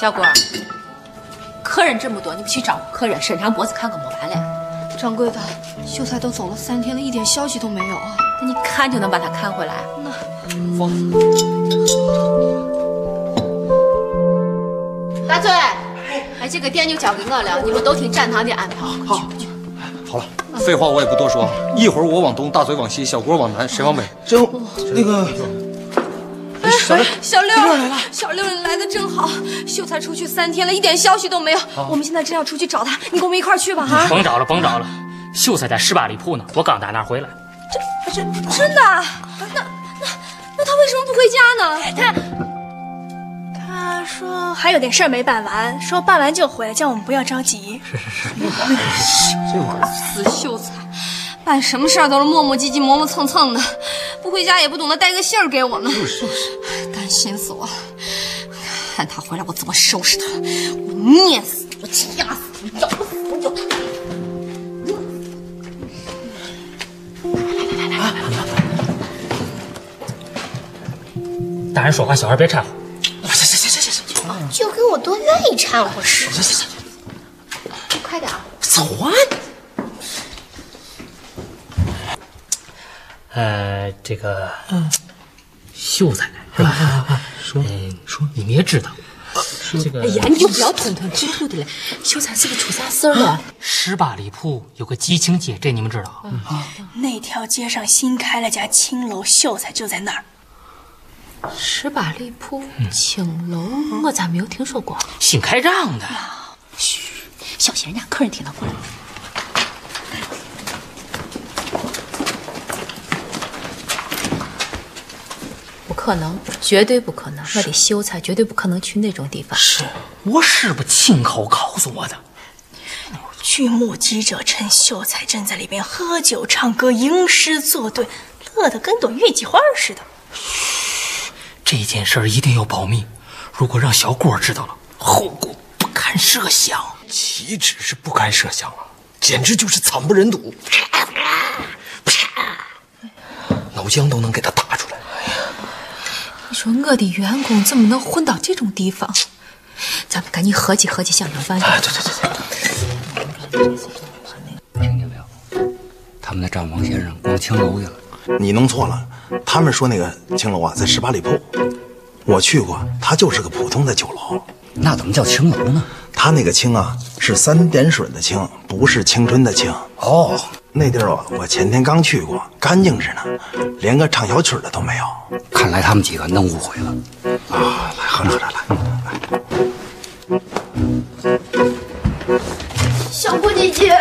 小郭，客人这么多，你不去招呼客人，伸长脖子看个没完了？掌柜的，秀才都走了三天了，一点消息都没有啊！那你看就能把他看回来？那大嘴，哎，这个店就交给我了，你们都听展堂的安排。好，好了，废话我也不多说，一会儿我往东，大嘴往西，小郭往南，谁往北？真那个。哎，小六来了！小六，你来的正好。秀才出去三天了，一点消息都没有。我们现在正要出去找他，你跟我们一块去吧？啊！甭找了，甭找了。秀才在十八里铺呢，我刚打那儿回来。这、这真的？那、那、那他为什么不回家呢？他他说还有点事儿没办完，说办完就回来，叫我们不要着急。是是是。这我 死秀才，办什么事儿都是磨磨唧唧、磨磨蹭蹭的。不回家也不懂得带个信儿给我们，就是就是，担心死我了。看他回来我怎么收拾他！我捏死我掐死我，咬死我就。大人说话，小孩别掺和。行行行行行行，就跟我多愿意掺和似的。行行行，快点，走啊！呃，这个，嗯，秀才是吧？说说，你们也知道，这个。哎呀，你就不要吞吞吐吐的了。秀才是不是出啥事儿了？十八里铺有个吉庆街，这你们知道？啊，那条街上新开了家青楼，秀才就在那儿。十八里铺青楼，我咋没有听说过？新开张的。嘘，小心人家客人听到过来。可能，绝对不可能！我的秀才绝对不可能去那种地方。是我师傅亲口告诉我的。据目击者称，秀才正在里边喝酒、唱歌、吟诗作对，乐得跟朵月季花似的。嘘，这件事一定要保密。如果让小郭知道了，后果不堪设想。岂止是不堪设想啊，简直就是惨不忍睹！脑浆都能给他打。你说我的员工怎么能混到这种地方？咱们赶紧合计合计，想想办法。哎，对对对对。听见没有？他们那张王先生逛青楼去了。你弄错了，他们说那个青楼啊，在十八里铺。我去过，它就是个普通的酒楼。那怎么叫青楼呢？他那个青啊，是三点水的青，不是青春的青。哦，那地儿啊，我前天刚去过，干净着呢，连个唱小曲的都没有。看来他们几个弄误会了。啊，来喝着喝着来。小郭姐姐，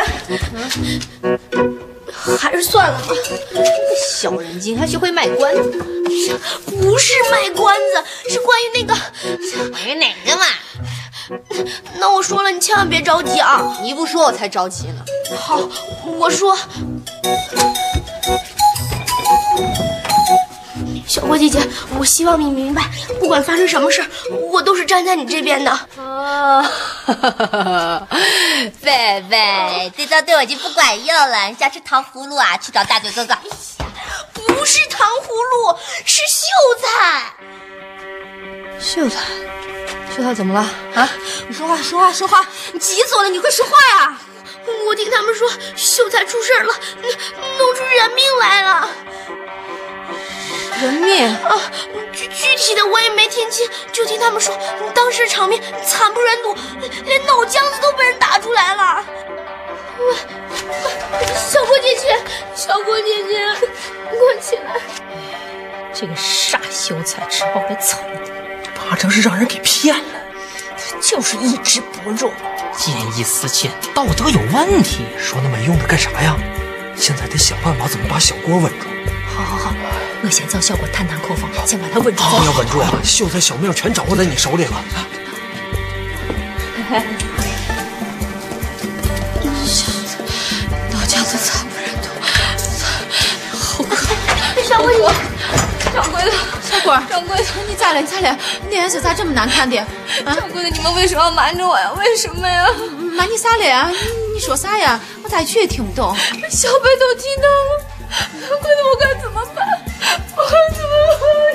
还是算了吧。小人精，还学会卖关子。不是卖关子，是关于那个。关于哪个嘛？那我说了，你千万别着急啊！你不说，我才着急呢。好，我说，小郭姐姐，我希望你明白，不管发生什么事我都是站在你这边的。啊，贝贝，这招对我已经不管用了。你想吃糖葫芦啊？去找大嘴哥哥。不是糖葫芦，是秀才。秀才。秀才怎么了啊？你说话说话说话！你急死我了！你快说话呀！我听他们说秀才出事了，弄出人命来了。人命啊！具具体的我也没听清，就听他们说当时场面惨不忍睹，连脑浆子都被人打出来了。小郭姐姐，小郭姐姐，快起来！这个傻秀才，吃饱了撑的。八成是让人给骗了，他就是意志薄弱，见异思迁，道德有问题。说那没用的干啥呀？现在得想办法怎么把小郭稳住。好好好，我先找小郭探探口风，先把他稳住。要稳住啊！秀才小命全掌握在你手里了。脑浆子惨不忍睹，好可小鬼子，掌柜的。小郭，掌柜的，你咋了？你咋了？你脸色咋这么难看的？掌柜的，你们为什么要瞒着我呀？为什么呀？瞒你啥了呀？你说啥呀？我咋一句也听不懂。小贝都听到了，掌柜的，我该怎么办？我该怎么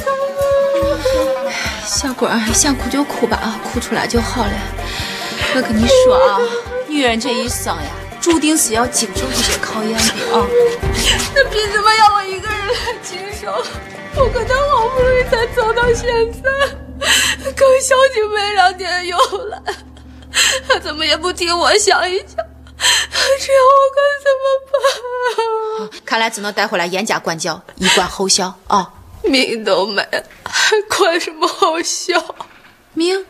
办？小鬼儿，想哭就哭吧啊，哭出来就好了。我跟你说啊，女人这一生呀，注定是要经受这些考验的啊。那凭什么要我一个人来经受？我跟他好不容易才走到现在，刚小景没两天又来，他怎么也不替我想一想，这样我该怎么办？看来只能带回来严加管教，以管后效啊。命都没了，还管什么后效？命？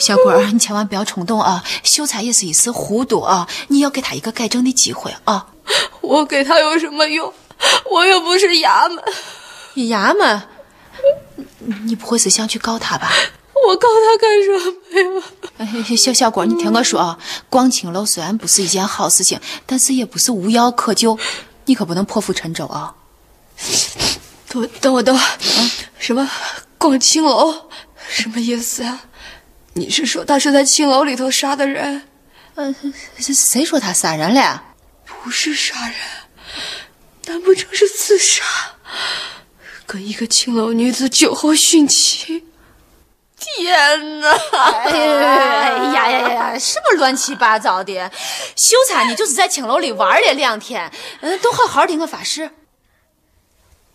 小鬼儿，你千万不要冲动啊！秀才也是一时糊涂啊，你要给他一个改正的机会啊！我给他有什么用？我又不是衙门。衙门？你不会是想去告他吧？我告他干什么呀？小小郭，你听我说啊，逛青楼虽然不是一件好事情，但是也不是无药可救，你可不能破釜沉舟啊！等等我等，什么逛青楼？什么意思呀？你是说他是在青楼里头杀的人？嗯，谁说他杀人了？不是杀人，难不成是自杀？跟一个青楼女子酒后殉情？天哪！哎呀呀呀！什么乱七八糟的？秀才，你就是在青楼里玩了两天，嗯，都好好的，我发誓。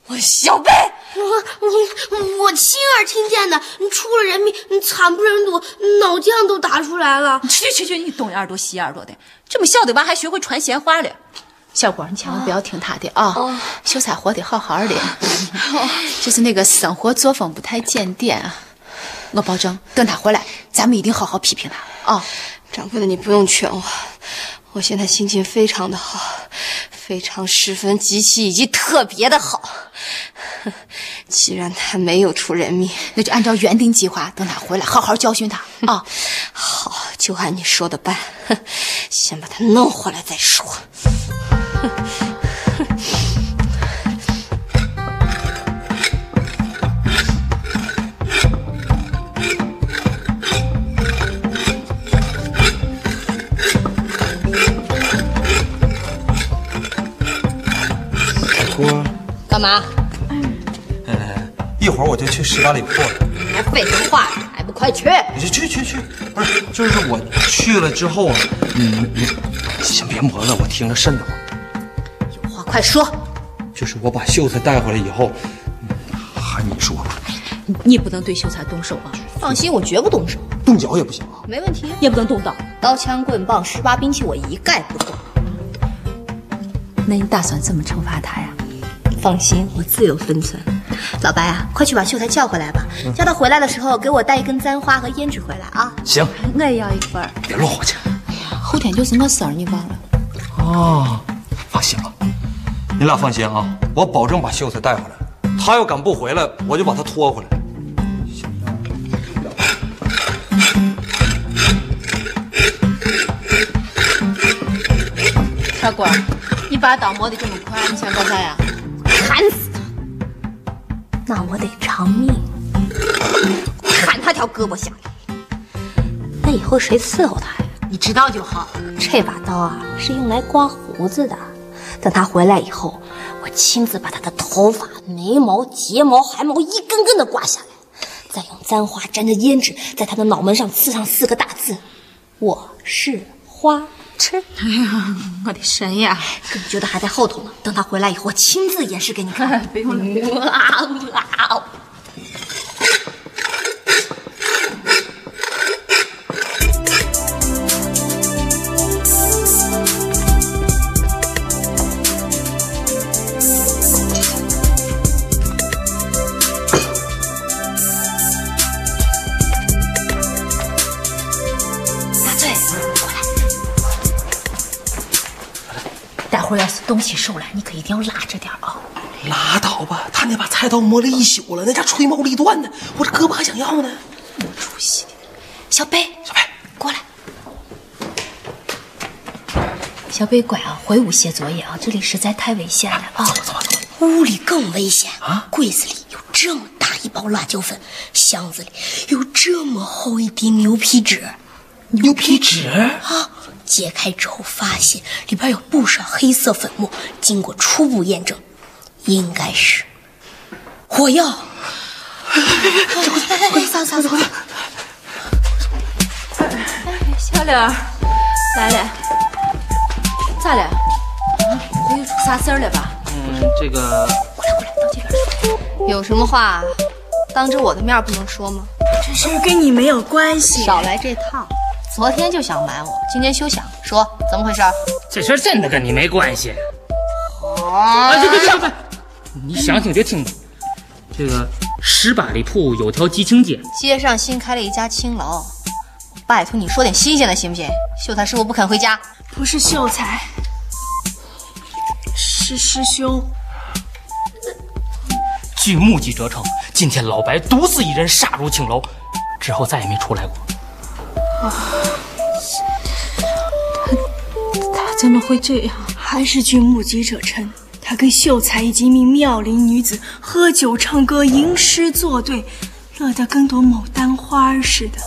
我小贝，我我我亲耳听见的，你出了人命，你惨不忍睹，脑浆都打出来了。去去去，你东耳朵西耳朵的，这么小的娃还学会传闲话了。小郭，你千万不要听他的啊！秀才活得好好的，就是那个生活作风不太检点啊。我保证，等他回来，咱们一定好好批评他啊！掌柜的，你不用劝我，我现在心情非常的好。非常十分极其以及特别的好。既然他没有出人命，那就按照原定计划，等他回来好好教训他啊！好，就按你说的办。先把他弄回来再说。干嘛？嗯，一会儿我就去十八里铺了。还废什么话？还不快去？去去去去！不是，就是我去了之后，嗯，你先别磨了，我听着瘆得慌。快说。就是我把秀才带回来以后，还你说吧。你不能对秀才动手啊！放心，我绝不动手。动脚也不行啊。没问题。也不能动刀，刀枪棍棒十八兵器我一概不动。那你打算怎么惩罚他呀？放心，我自有分寸。老白啊，快去把秀才叫回来吧。叫他回来的时候，给我带一根簪花和胭脂回来啊。行，我也要一份。别落我去。哎呀，后天就是我生日，你忘了？哦，放心吧，你俩放心啊，我保证把秀才带回来。他要敢不回来，我就把他拖回来。小郭，你把刀磨得这么快，你想干啥呀？砍死他！那我得偿命，砍他条胳膊下来。那以后谁伺候他呀？你知道就好。这把刀啊，是用来刮胡子的。等他回来以后，我亲自把他的头发、眉毛、睫毛、汗毛一根根的刮下来，再用簪花沾着胭脂，在他的脑门上刺上四个大字：“我是花痴。”哎呀，我的神呀！你觉得还在后头呢？等他回来以后，我亲自演示给你看。不用了。一定要拉着点啊！拉倒吧，他那把菜刀磨了一宿了，那家吹毛立断的，我这胳膊还想要呢。没出息的，小贝，小贝，过来。小贝乖啊，回屋写作业啊，这里实在太危险了啊！走走走。屋里更危险啊！柜子里有这么大一包辣椒粉，箱子里有这么厚一叠牛皮纸。牛皮纸啊！揭开之后发现里边有不少黑色粉末，经过初步验证，应该是火药。哎，桑桑桑，小柳儿，来了，咋了？没有出啥事儿了吧？嗯，这个过来过来，到这边说。有什么话，当着我的面不能说吗？这事儿跟你没有关系。少来这套！昨天就想瞒我，今天休想！说怎么回事？这事真的跟你没关系。啊！别别别别！你想听就听吧。这个十八里铺有条吉庆街，街上新开了一家青楼，拜托你说点新鲜的行不行？秀才师傅不肯回家，不是秀才，是师兄。据目击者称，今天老白独自一人杀入青楼，之后再也没出来过。啊，他他怎么会这样？还是据目击者称，他跟秀才以及一名妙龄女子喝酒唱歌吟诗作对，乐得跟朵牡丹花似的。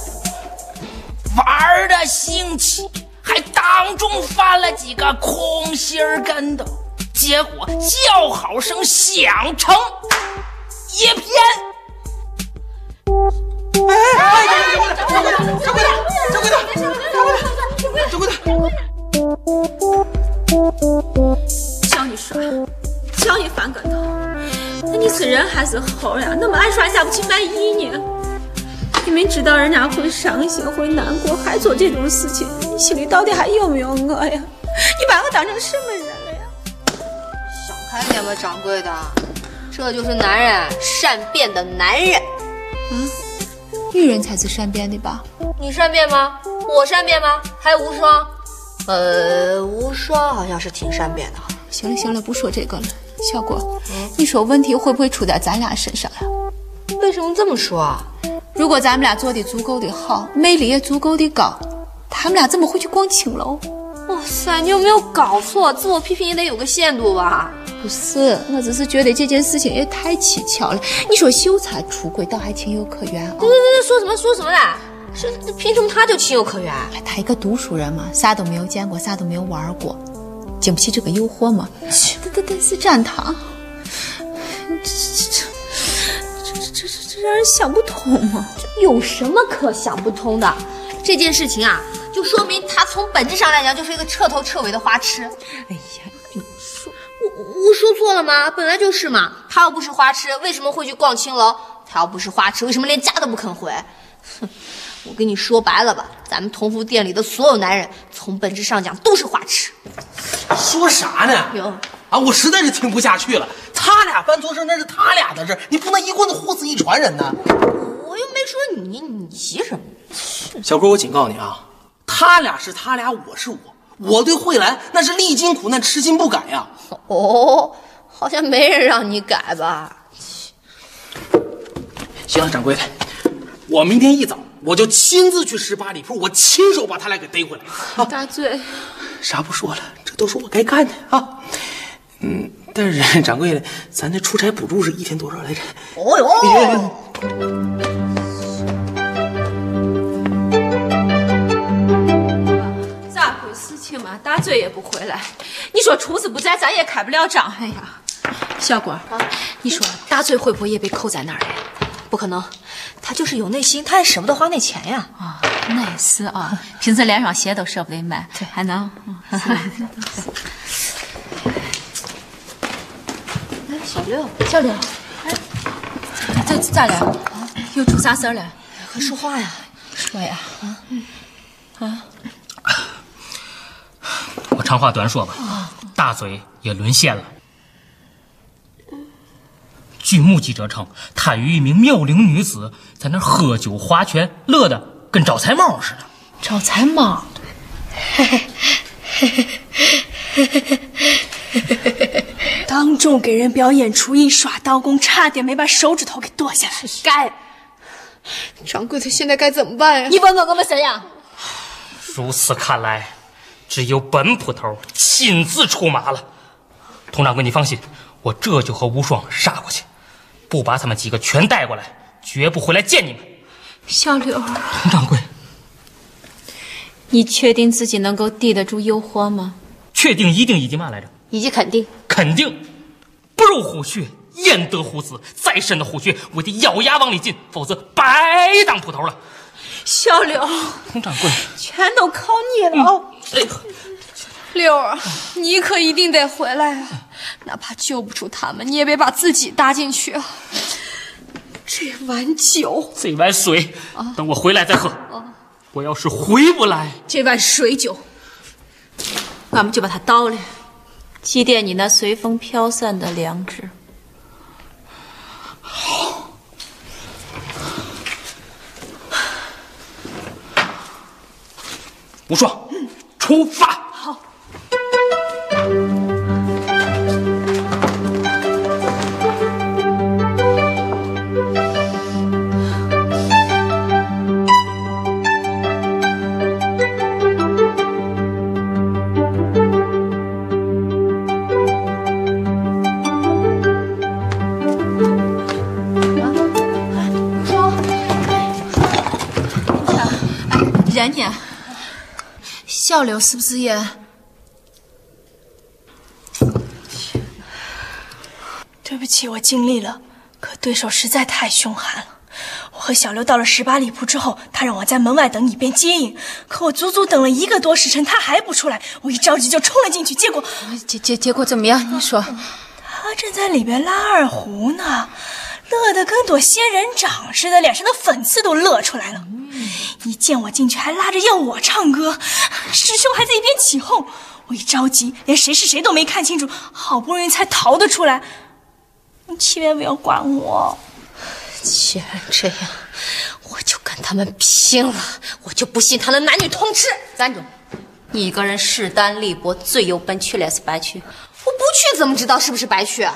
玩的兴起，还当众翻了几个空心跟头，结果叫好声响成一片。哎哎！掌柜的，掌柜的，掌柜的，掌柜的，叫你耍，叫你翻跟头，那你是人还是猴呀？那么爱耍下不去卖艺呢？你明知道人家会伤心会难过，还做这种事情，你心里到底还有没有我呀？你把我当成什么人了呀？少开点吧，掌柜的，这就是男人善变的男人。嗯，女人才是善变的吧？你善变吗？我善变吗？还有无双，呃，无双好像是挺善变的。行了行了，不说这个了。小果，嗯、你说问题会不会出在咱俩身上呀？为什么这么说啊？如果咱们俩做的足够的好，魅力也足够的高，他们俩怎么会去逛青楼？哇塞，你有没有搞错？自我批评也得有个限度吧？不是，我只是觉得这件事情也太蹊跷了。你说秀才出轨倒还情有可原啊？对对对，说什么说什么啦？是凭什么他就情有可原？他一个读书人嘛，啥都没有见过，啥都没有玩过，经不起这个诱惑嘛。这这这是战堂，这这这这这这这让人想不通嘛。这！有什么可想不通的？这件事情啊，就说明他从本质上来讲就是一个彻头彻尾的花痴。哎呀，你说我我说错了吗？本来就是嘛。他要不是花痴，为什么会去逛青楼？他要不是花痴，为什么连家都不肯回？哼，我跟你说白了吧，咱们同福店里的所有男人，从本质上讲都是花痴。说啥呢？有啊，我实在是听不下去了。他俩办错事那是他俩的事，你不能一棍子呼死一船人呢。我又没说你，你急什么？小郭，我警告你啊，他俩是他俩，我是我。我对慧兰那是历经苦难，痴心不改呀。哦，好像没人让你改吧？行了，掌柜的，我明天一早我就亲自去十八里铺，我亲手把他俩给逮回来。啊、大嘴，啥不说了，这都是我该干的啊。嗯，但是掌柜的，咱这出差补助是一天多少来着？哦大嘴也不回来，你说厨子不在，咱也开不了张。哎呀，小果，啊、你说大嘴会不会也被扣在那儿了？不可能，他就是有内心，他也舍不得花那钱呀。啊，那也是啊，平时连双鞋都舍不得买，对，还能。哎，小六，小六，哎，这咋了？啊，又出啥事儿了？快说话呀！说呀！啊，啊！我长话短说吧，大嘴也沦陷了。据目击者称，他与一名妙龄女子在那喝酒划拳，乐得跟招财猫似的。招财猫，当众给人表演厨艺，耍刀工，差点没把手指头给剁下来。该，掌柜的现在该怎么办呀？你问我我们谁呀？如此看来，只有本捕头亲自出马了。佟掌柜，你放心，我这就和无双杀过去。不把他们几个全带过来，绝不回来见你们。小柳，佟掌柜，你确定自己能够抵得住诱惑吗？确定，一定，以及嘛来着？以及肯定，肯定，不入虎穴，焉得虎子？再深的虎穴，我得咬牙往里进，否则白当捕头了。小刘，佟掌柜，全都靠你了。哦六儿，你可一定得回来啊！哪怕救不出他们，你也别把自己搭进去啊！这碗酒，这碗水，等我回来再喝。我要是回不来，这碗水酒，俺们就把它倒了，祭奠你那随风飘散的良知。无双，出发。小六是不是也？对不起，我尽力了，可对手实在太凶悍了。我和小刘到了十八里铺之后，他让我在门外等你便接应，可我足足等了一个多时辰，他还不出来。我一着急就冲了进去，结果结结结果怎么样？你说。他正在里边拉二胡呢，乐得跟朵仙人掌似的，脸上的粉刺都乐出来了。一见我进去，还拉着要我唱歌，师兄还在一边起哄。我一着急，连谁是谁都没看清楚，好不容易才逃得出来。你千万不要管我。既然这样，我就跟他们拼了！我就不信他能男女通吃。站住！你一个人势单力薄，最有奔去的是白去。我不去怎么知道是不是白去？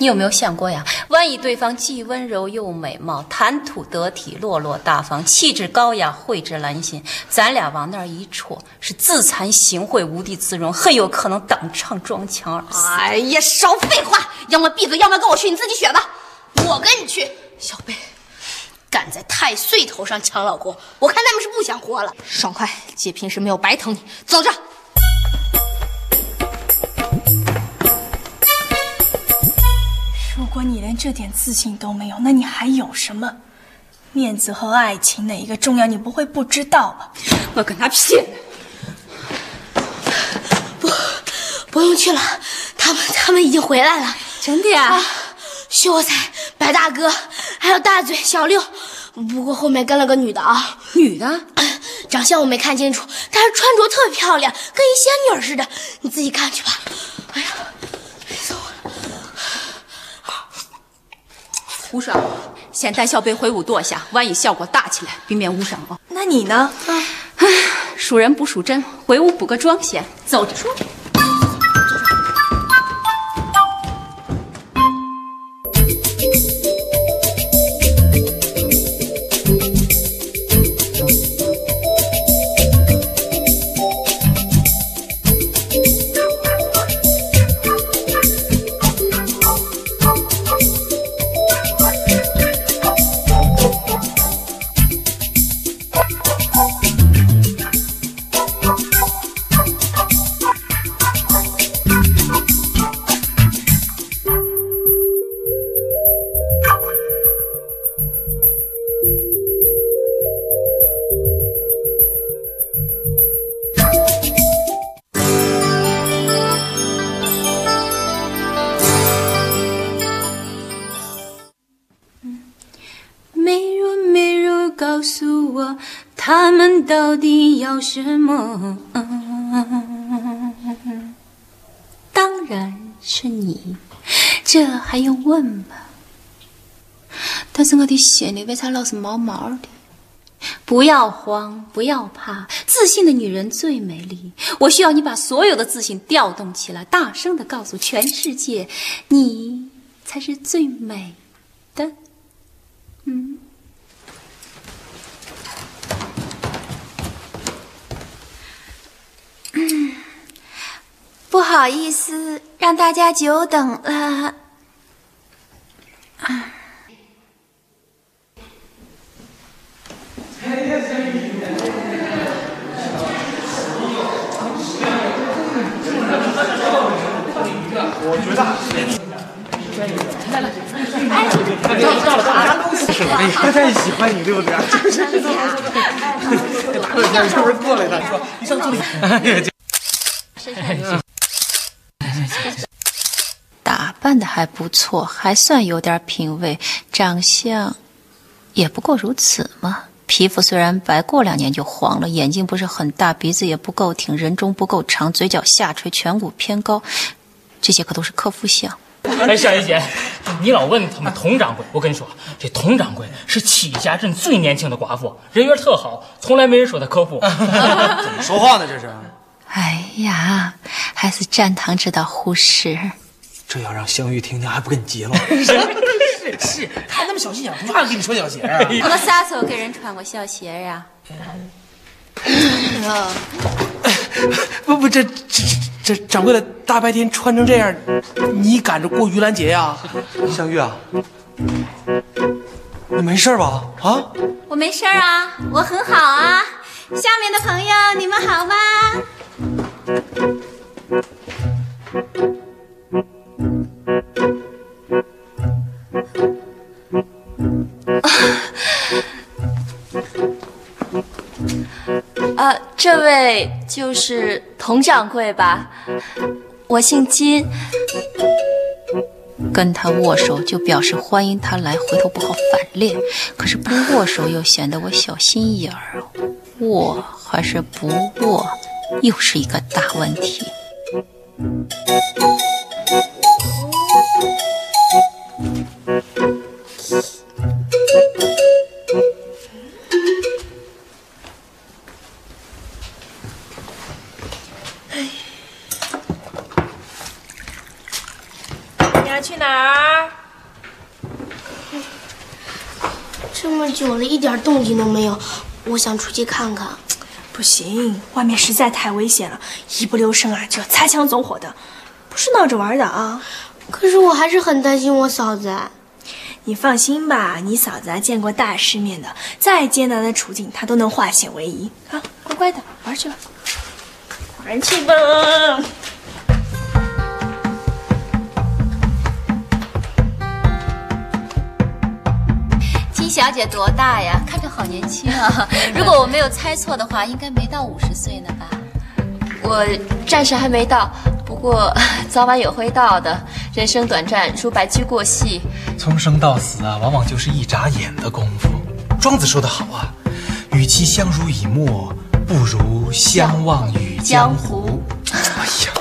你有没有想过呀？万一对方既温柔又美貌，谈吐得体，落落大方，气质高雅，蕙质兰心，咱俩往那儿一戳，是自惭形秽，无地自容，很有可能当场撞墙而死。哎呀，少废话！要么闭嘴，要么跟我去，你自己选吧。我跟你去，小贝，敢在太岁头上抢老公，我看他们是不想活了。爽快，姐平时没有白疼你，走着。连这点自信都没有，那你还有什么？面子和爱情哪一个重要？你不会不知道吧？我跟他拼！不，不用去了，他们他们已经回来了。真的呀？啊，秀才、白大哥，还有大嘴、小六，不过后面跟了个女的啊。女的？长相我没看清楚，但是穿着特漂亮，跟一仙女似的。你自己看去吧。哎呀，无双，先带小贝回屋躲下，万一效果大起来，避免误伤啊。那你呢？唉，输人不输阵，回屋补个妆先。走着说。问吧？但是我的心里为啥老是毛毛的？不要慌，不要怕，自信的女人最美丽。我需要你把所有的自信调动起来，大声的告诉全世界，你才是最美的。嗯。嗯，不好意思，让大家久等了。啊。我觉得。是吗？他太喜欢你，对不对？就是，你是不是过来的？说你上座里。打扮的还不错，还算有点品味，长相也不过如此嘛。皮肤虽然白，过两年就黄了，眼睛不是很大，鼻子也不够挺，人中不够长，嘴角下垂，颧骨偏高，这些可都是克夫相。哎，小姨姐，你老问他们佟掌柜，我跟你说，这佟掌柜是七家镇最年轻的寡妇，人缘特好，从来没人说他克夫。怎么说话呢？这是？哎呀，还是站堂知道忽视。这要让香玉听见，还不跟你急了？是是是，他那么小心眼，不怕给你穿小鞋啊？我啥时候给人穿过小鞋呀？不不，这这这掌柜的大白天穿成这样，你赶着过盂兰节呀？香玉啊，你没事吧？啊？我没事啊，我很好啊。下面的朋友，你们好吗？啊，这位就是佟掌柜吧？我姓金。跟他握手就表示欢迎他来，回头不好反脸。可是不握手又显得我小心眼儿，握还是不握，又是一个大问题。去哪儿？这么久了，一点动静都没有，我想出去看看。不行，外面实在太危险了，一不留神啊就要擦枪走火的，不是闹着玩的啊。可是我还是很担心我嫂子。你放心吧，你嫂子啊见过大世面的，再艰难的处境她都能化险为夷。啊，乖乖的玩去吧，玩去吧。小姐多大呀？看着好年轻啊！如果我没有猜错的话，应该没到五十岁呢吧？我暂时还没到，不过 早晚也会到的。人生短暂，如白驹过隙。从生到死啊，往往就是一眨眼的功夫。庄子说得好啊，与其相濡以沫，不如相忘于江湖。哎呀，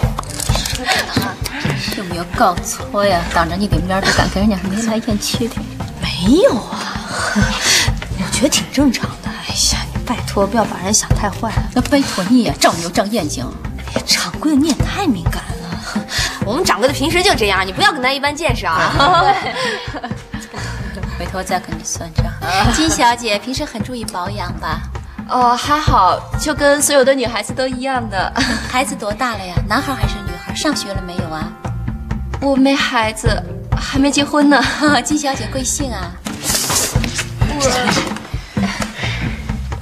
有没有搞错呀？当着你的面都敢跟人家眉来眼去的？没有啊，我觉得挺正常的。哎呀，你拜托不要把人想太坏了。那拜托你呀，长没有长眼睛？哎掌柜的你也太敏感了。我们掌柜的平时就这样，你不要跟他一般见识啊。回头再跟你算账。金小姐平时很注意保养吧？哦，还好，就跟所有的女孩子都一样的。孩子多大了呀？男孩还是女孩？上学了没有啊？我没孩子，还没结婚呢。金小姐贵姓啊？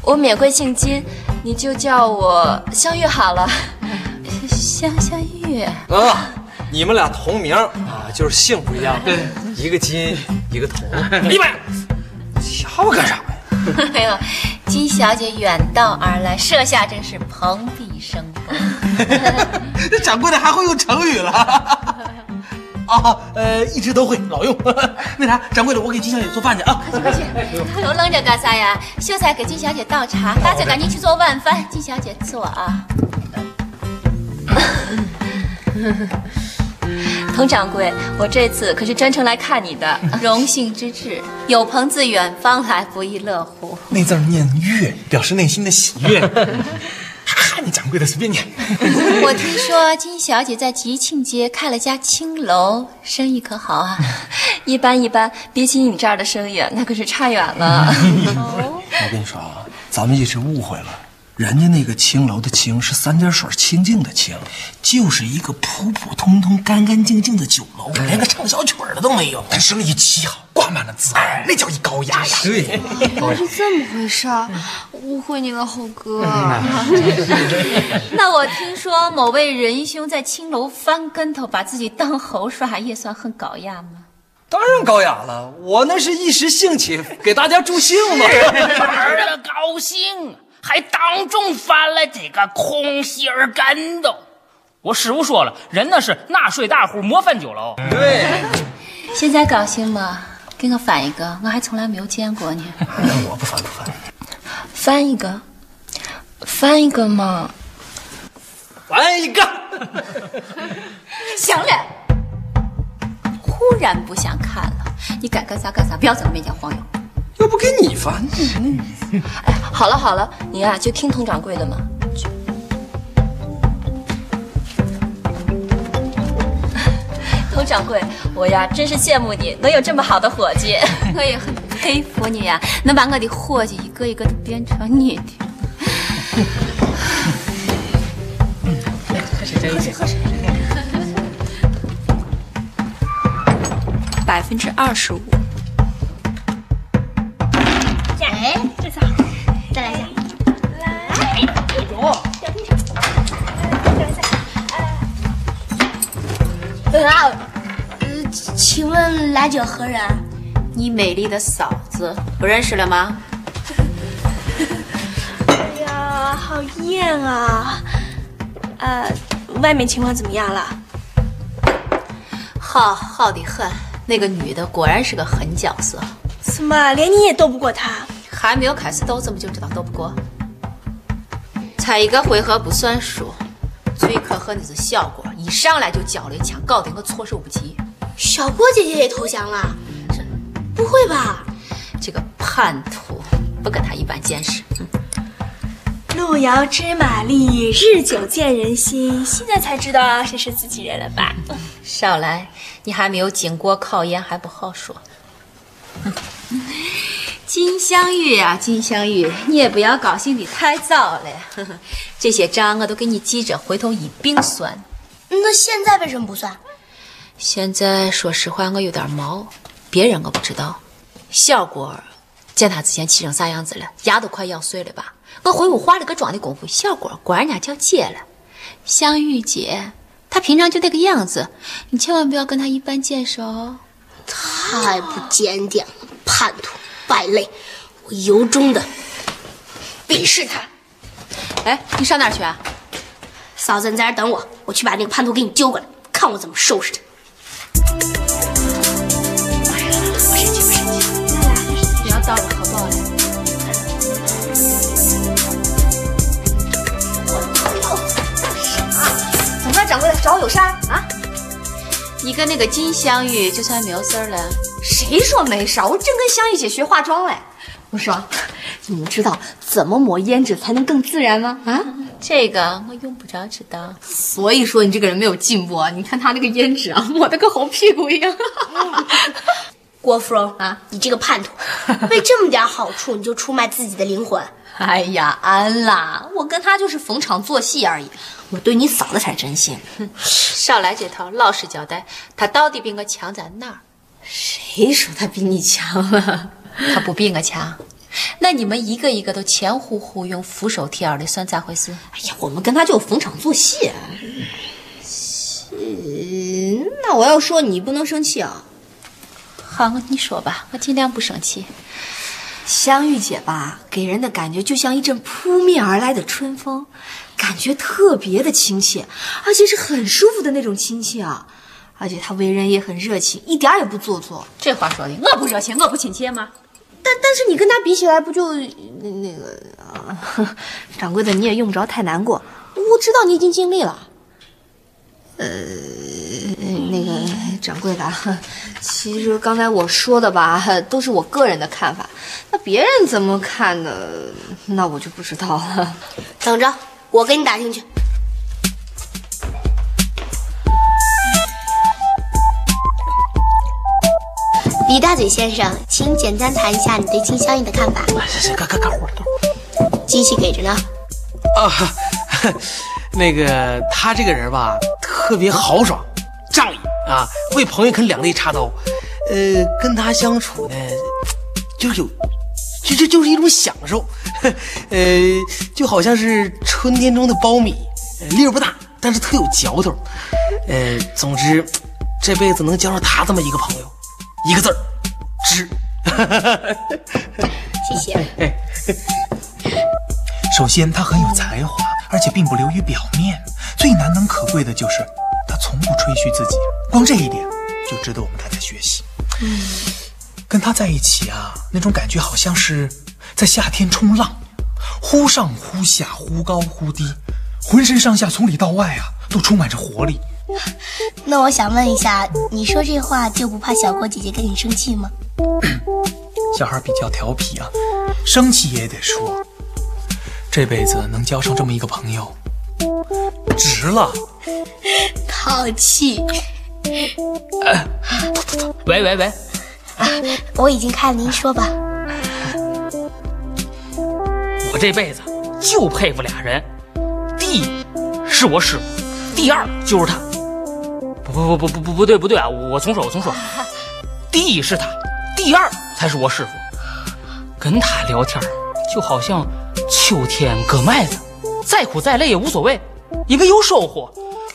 我免贵姓金，你就叫我香玉好了。香香玉啊，你们俩同名啊，就是姓不一样。对，一个金，一个铜。李白，吓我干啥呀？哎呦，金小姐远道而来，设下真是蓬荜生辉。这掌柜的还会用成语了啊？呃，一直都会，老用。那啥，掌柜的，我给金小姐做饭去啊。快去快去！都愣着干啥呀？秀才给金小姐倒茶，大家赶紧去做晚饭。金小姐坐啊。佟掌柜，我这次可是专程来看你的，荣幸之至。有朋自远方来，不亦乐乎？那字儿念“悦”，表示内心的喜悦。哈，你掌柜的随便念。我听说金小姐在吉庆街开了家青楼，生意可好啊？一般一般，比起你这儿的生意，那可是差远了。我跟你说啊，咱们一直误会了。人家那个青楼的青是三点水清净的清，就是一个普普通通、干干净净的酒楼，连个唱小曲的都没有。但生意极好，挂满了字牌，那叫一高雅呀。对，原是这么回事儿，误会你了，猴哥。那我听说某位仁兄在青楼翻跟头，把自己当猴耍，也算很高雅吗？当然高雅了，我那是一时兴起，给大家助兴嘛。玩的高兴，还当众翻了这个空心儿跟斗。我师傅说了，人那是纳税大户，模范酒楼。对，现在高兴吗？给我翻一个，我还从来没有见过呢。我不翻不翻，翻一个，翻一个嘛。翻一个。行了，忽然不想看了，你该干啥干啥，不要在我面前晃悠。要不给你翻？哎，好了好了，你呀、就听佟掌柜的嘛。佟掌柜，我呀真是羡慕你能有这么好的伙计。我也很佩服你呀、能把我的伙计一个一个都变成你的。喝水，喝水，喝水百分之二十五。哎，这次好，再来一下。来，啊，呃，请问来者何人？你美丽的嫂子不认识了吗？哎呀，好艳啊！呃，外面情况怎么样了？好好的很，那个女的果然是个狠角色。怎么连你也斗不过他？还没有开始斗，怎么就知道斗不过？才一个回合不算数，最可恨的是小郭，一上来就交了一枪，搞得我措手不及。小郭姐姐也投降了？不会吧？这个叛徒不跟他一般见识。嗯路遥知马力，日久见人心。现在才知道谁是自己人了吧？少来，你还没有经过考验，还不好说。金镶玉啊，金镶玉，你也不要高兴的太早了。这些账我都给你记着，回头一并算。那现在为什么不算？现在说实话，我有点毛，别人我不知道。小郭见他之前气成啥样子了，牙都快咬碎了吧？我回屋化了个妆的功夫，小郭管人家叫姐了。香玉姐，她平常就那个样子，你千万不要跟她一般见识哦。太不检点了，叛徒败类，我由衷的鄙视他。哎，你上哪儿去啊？嫂子，你在这儿等我，我去把那个叛徒给你揪过来，看我怎么收拾他。不要到了，好不好？怎么了，掌柜的？找我有事儿啊？你跟那个金镶玉就算没有事儿了？谁说没事儿？我正跟香玉姐学化妆嘞。我说，你们知道怎么抹胭脂才能更自然吗？啊？这个我用不着知道。所以说你这个人没有进步啊！你看他那个胭脂啊，抹得跟猴屁股一样。郭芙蓉啊，你这个叛徒，为这么点好处你就出卖自己的灵魂？哎呀，安啦，我跟他就是逢场作戏而已，我对你嫂子才真心。少来这套，老实交代，他到底比我强在哪儿？谁说他比你强了？他不比我强。那你们一个一个都前呼后拥俯首帖耳的，算咋回事？哎呀，我们跟他就逢场作戏。嗯，那我要说你不能生气啊。好，你说吧，我尽量不生气。香玉姐吧，给人的感觉就像一阵扑面而来的春风，感觉特别的亲切，而且是很舒服的那种亲切啊。而且他为人也很热情，一点也不做作。这话说的，我不热情，我不亲切吗？但但是你跟他比起来，不就那那个啊？掌柜的，你也用不着太难过，我知道你已经尽力了。呃，那个掌柜的，其实刚才我说的吧，都是我个人的看法，那别人怎么看的，那我就不知道了。等着，我给你打听去。李大嘴先生，请简单谈一下你对金镶玉的看法。行行，干干干活。机器给着呢。啊，那个他这个人吧，特别豪爽、仗义啊，为朋友肯两肋插刀。呃，跟他相处呢，就有，就就就是一种享受。呃，就好像是春天中的苞米，呃粒儿不大，但是特有嚼头。呃，总之，这辈子能交上他这么一个朋友，一个字儿，知。谢谢。首先，他很有才华，而且并不流于表面。最难能可贵的就是他从不吹嘘自己，光这一点就值得我们大家学习。嗯，跟他在一起啊，那种感觉好像是在夏天冲浪，忽上忽下，忽高忽低，浑身上下从里到外啊都充满着活力。那我想问一下，你说这话就不怕小郭姐姐跟你生气吗？小孩比较调皮啊，生气也得说。这辈子能交上这么一个朋友，值了。淘气。喂喂 喂，啊，我已经开了，您说吧。我这辈子就佩服俩人，第一是我师傅，第二就是他。不不不不不不对不对啊！我重说我重说，第一是他，第二才是我师傅。跟他聊天就好像秋天割麦子，再苦再累也无所谓，因为有收获。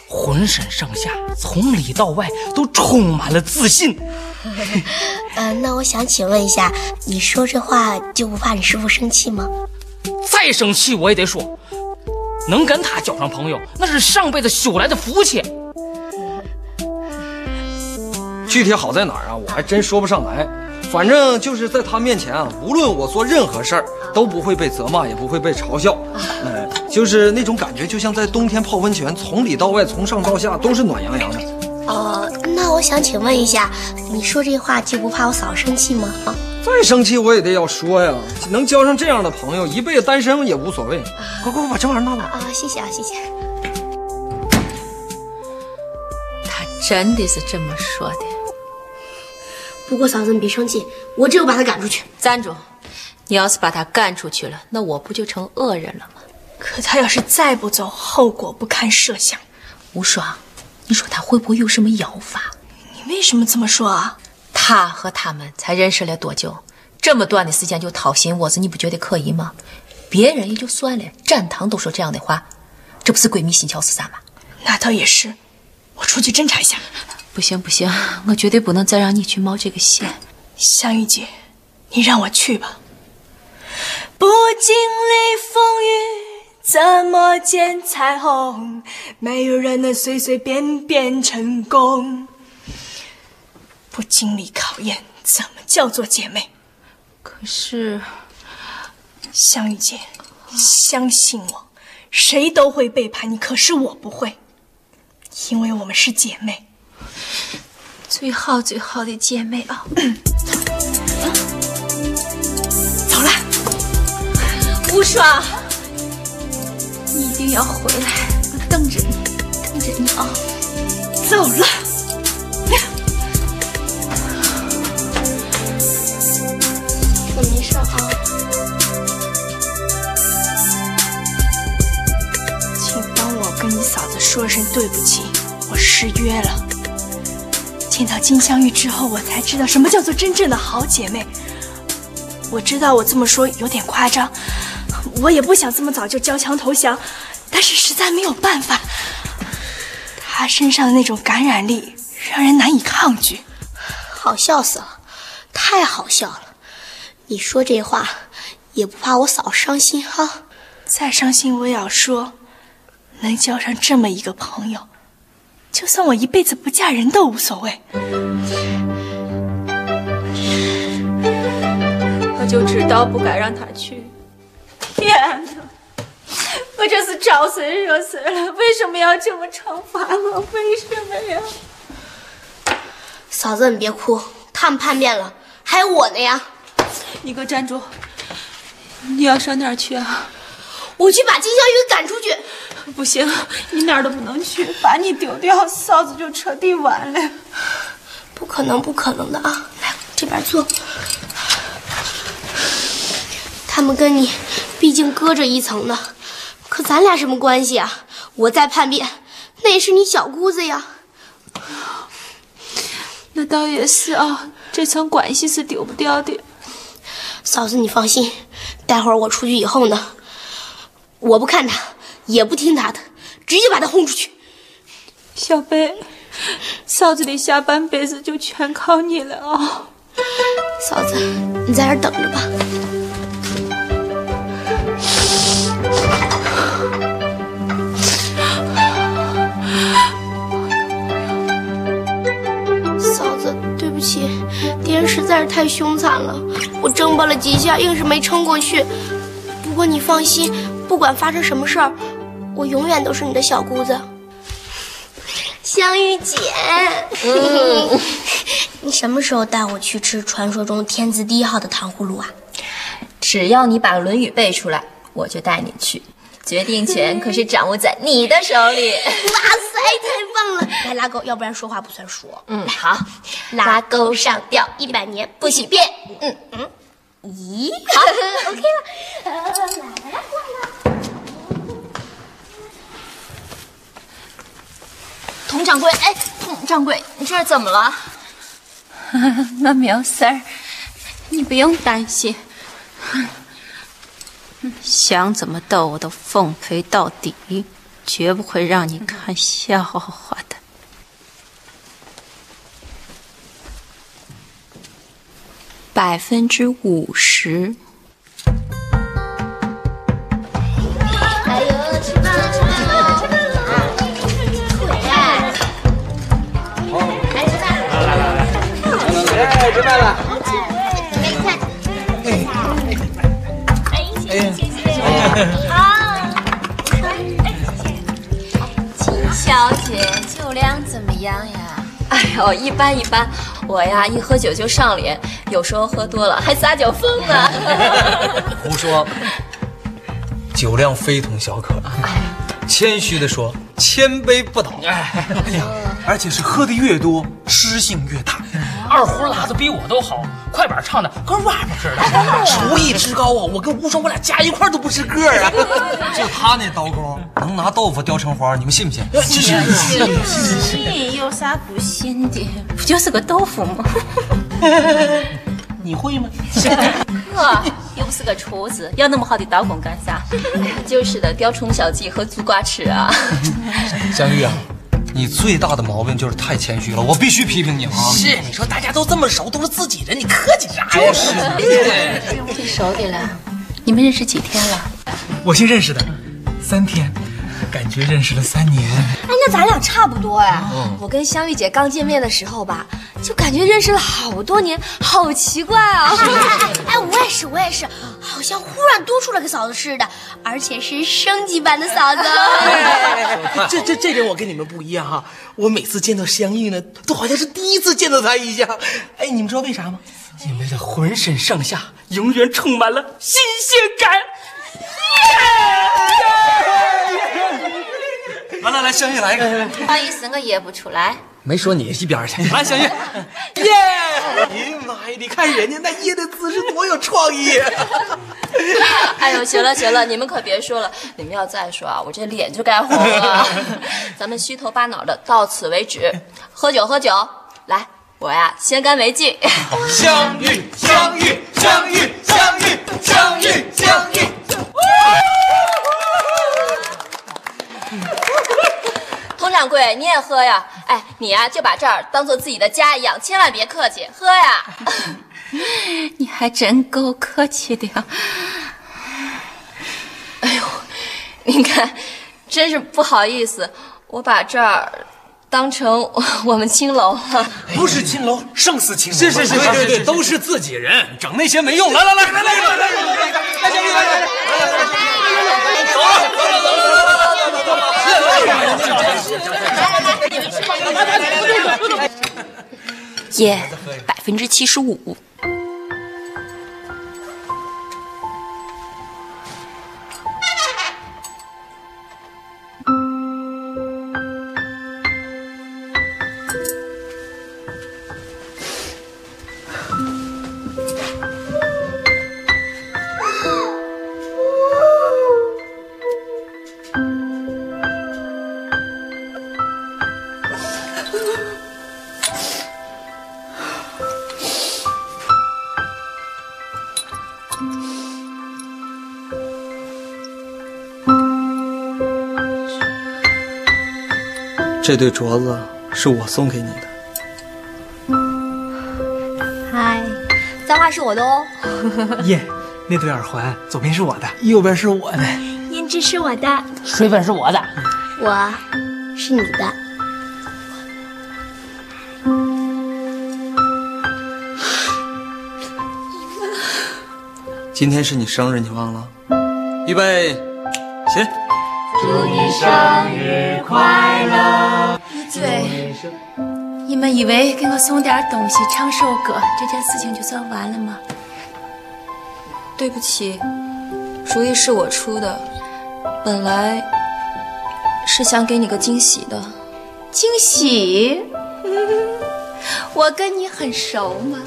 浑身上下从里到外都充满了自信。呃，那我想请问一下，你说这话就不怕你师傅生气吗？再生气我也得说，能跟他交上朋友，那是上辈子修来的福气。具体好在哪儿啊？我还真说不上来。反正就是在他面前啊，无论我做任何事儿，都不会被责骂，也不会被嘲笑。哎，就是那种感觉，就像在冬天泡温泉，从里到外，从上到下都是暖洋洋的。哦，那我想请问一下，你说这话就不怕我嫂生气吗？啊，再生气我也得要说呀。能交上这样的朋友，一辈子单身也无所谓。快快快，把这玩意儿拿走。啊，谢谢啊，谢谢。他真的是这么说的。不过嫂子，你别生气，我只有把他赶出去。站住！你要是把他赶出去了，那我不就成恶人了吗？可他要是再不走，后果不堪设想。无双，你说他会不会有什么妖法？你为什么这么说啊？他和他们才认识了多久？这么短的时间就掏心窝子，你不觉得可疑吗？别人也就算了，展堂都说这样的话，这不是鬼迷心窍是啥吗？那倒也是，我出去侦查一下。不行不行，我绝对不能再让你去冒这个险。香玉姐，你让我去吧。不经历风雨，怎么见彩虹？没有人能随随便便成功。不经历考验，怎么叫做姐妹？可是，香玉姐，相信我，谁都会背叛你，可是我不会，因为我们是姐妹。最好最好的姐妹啊！走了，无双，你一定要回来，我等着你，等着你啊！走了，我没事啊。请帮我跟你嫂子说声对不起，我失约了。见到金镶玉之后，我才知道什么叫做真正的好姐妹。我知道我这么说有点夸张，我也不想这么早就交枪投降，但是实在没有办法。她身上的那种感染力让人难以抗拒，好笑死了，太好笑了！你说这话也不怕我嫂伤心哈？再伤心我也要说，能交上这么一个朋友。就算我一辈子不嫁人都无所谓，我就知道不该让他去。天哪，我这是招谁惹谁了？为什么要这么惩罚我？为什么呀？嫂子，你别哭，他们叛变了，还有我呢呀！你给我站住！你要上哪儿去啊？我去把金镶玉赶出去。不行，你哪儿都不能去，把你丢掉，嫂子就彻底完了。不可能，不可能的啊！来这边坐。他们跟你毕竟隔着一层呢，可咱俩什么关系啊？我再叛变，那也是你小姑子呀。那倒也是啊，这层关系是丢不掉的。嫂子，你放心，待会儿我出去以后呢，我不看他。也不听他的，直接把他轰出去。小贝，嫂子的下半辈子就全靠你了啊！嫂子，你在这等着吧。嫂子，对不起，爹实在是太凶残了，我挣扎了几下，硬是没撑过去。不过你放心，不管发生什么事儿，我永远都是你的小姑子。香玉姐，嗯，你什么时候带我去吃传说中天字第一号的糖葫芦啊？只要你把《论语》背出来，我就带你去。决定权可是掌握在你的手里。哇塞，太棒了！来 拉钩，要不然说话不算数。嗯，好，拉钩上吊，一百年不许变。嗯嗯，咦，好，OK 了。呃，来来来，佟掌柜，哎，佟掌柜，你这是怎么了？我没有事儿，你不用担心。想怎么斗我都奉陪到底，绝不会让你看笑话百分之五十。哎呦，吃饭了，吃饭了，吃饭了啊！腿，来吃饭。来来来来，哎，吃饭了。来看。哎，谢谢谢谢。好。秦小姐，酒量怎么样呀？哎 呦，一般一般。我呀，一喝酒就上脸，有时候喝多了还撒酒疯呢。胡说，酒量非同小可。谦虚的说，千杯不倒。哎哎呀，而且是喝的越多，诗性越大。二胡拉的比我都好，快板唱的跟 rap 似的，厨艺之高啊！我跟吴双，我俩加一块都不是个儿啊！就他那刀工，能拿豆腐雕成花，你们信不信？信信？信有啥不信的？不就是个豆腐吗？你会吗？呵，又不是个厨子，要那么好的刀工干啥？哎呀，就是的，雕虫小技和猪瓜吃啊！香玉啊，你最大的毛病就是太谦虚了，我必须批评你啊！是，你说大家都这么熟，都是自己人，你客气啥呀？就是，最熟的了，你们认识几天了？我新认识的，三天，感觉认识了三年。哎，那咱俩差不多哎。我跟香玉姐刚见面的时候吧，就感觉认识了好多年，好奇怪啊！哎，我也是，我也是，好像忽然多出了个嫂子似的，而且是升级版的嫂子。这这这点我跟你们不一样哈，我每次见到香玉呢，都好像是第一次见到她一样。哎，你们知道为啥吗？因为她浑身上下永远充满了新鲜感。来来来，香玉来一个。不好意思，我噎不出来。没说你一边去。来，香玉。耶！哎呀妈呀！你看人家那噎的姿势多有创意。哎呦，行了行了，你们可别说了，你们要再说啊，我这脸就该红了。咱们虚头巴脑的到此为止，喝酒喝酒。来，我呀先干为敬。香玉，香玉，香玉，香玉，香玉，香玉。佟掌柜，你也喝呀？哎，你呀就把这儿当做自己的家一样，千万别客气，喝呀！你还真够客气的呀！哎呦，你看，真是不好意思，我把这儿当成我们青楼了。不是青楼，胜似青楼。是是是，对对对，都是自己人，整那些没用。来来来来来来来来来来，来来来来来来来，走走了走了走了。耶，百分之七十五。这对镯子是我送给你的。嗨，簪花是我的哦。耶，那对耳环左边是我的，右边是我的，胭脂是我的，水粉是我的，我是你的。今天是你生日，你忘了？预备，起！祝你生日快乐！对，你们以为给我送点东西、唱首歌，这件事情就算完了吗？对不起，主意是我出的，本来是想给你个惊喜的。惊喜？我跟你很熟吗？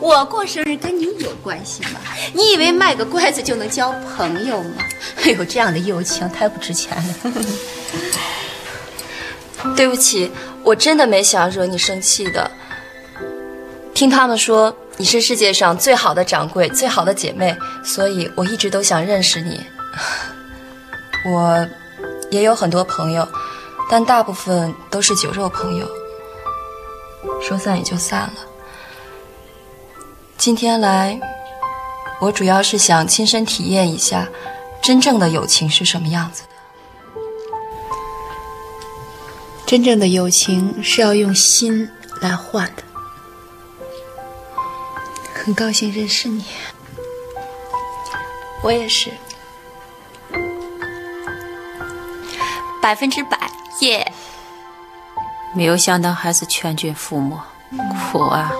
我过生日跟你有关系吗？你以为卖个乖子就能交朋友吗？哎呦，这样的友情太不值钱了。对不起，我真的没想惹你生气的。听他们说你是世界上最好的掌柜，最好的姐妹，所以我一直都想认识你。我也有很多朋友，但大部分都是酒肉朋友，说散也就散了。今天来，我主要是想亲身体验一下真正的友情是什么样子的。真正的友情是要用心来换的。很高兴认识你，我也是，百分之百耶！没有想到还是全军覆没，苦啊！